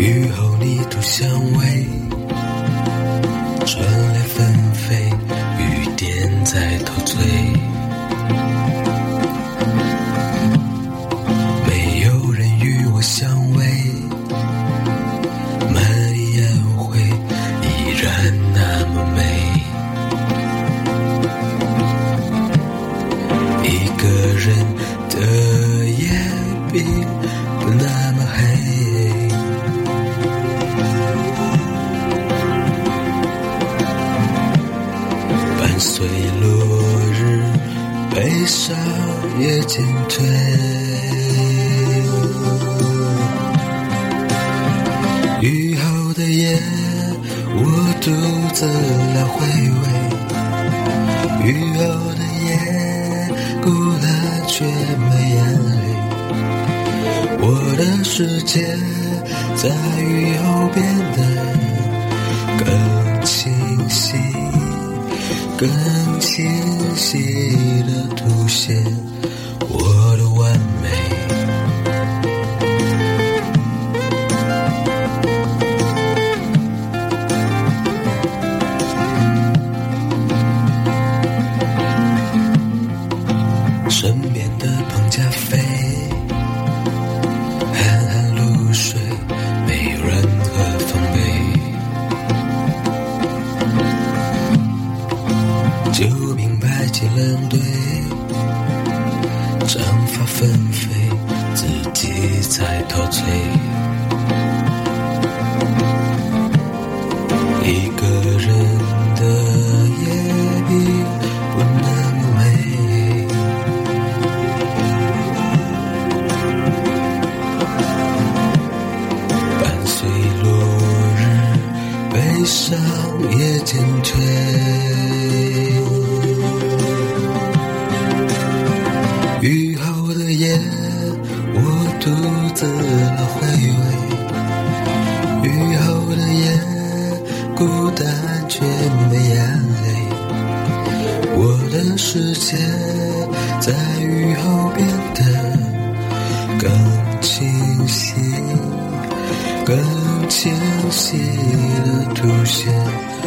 雨后泥土香味，春雷纷飞，雨点在陶醉。没有人与我相偎，满意宴会依然那么美。一个人的夜并不那么黑。随落日，悲伤也渐退。雨后的夜，我独自来回味。雨后的夜，孤单却没眼泪。我的世界在雨后变得更。更清晰地凸显我的完美。身边的彭加飞，起了队，长发纷飞，自己在陶醉。一个人的夜并不那么美。伴随落日，悲伤也渐退。世界在雨后变得更清晰，更清晰地凸显。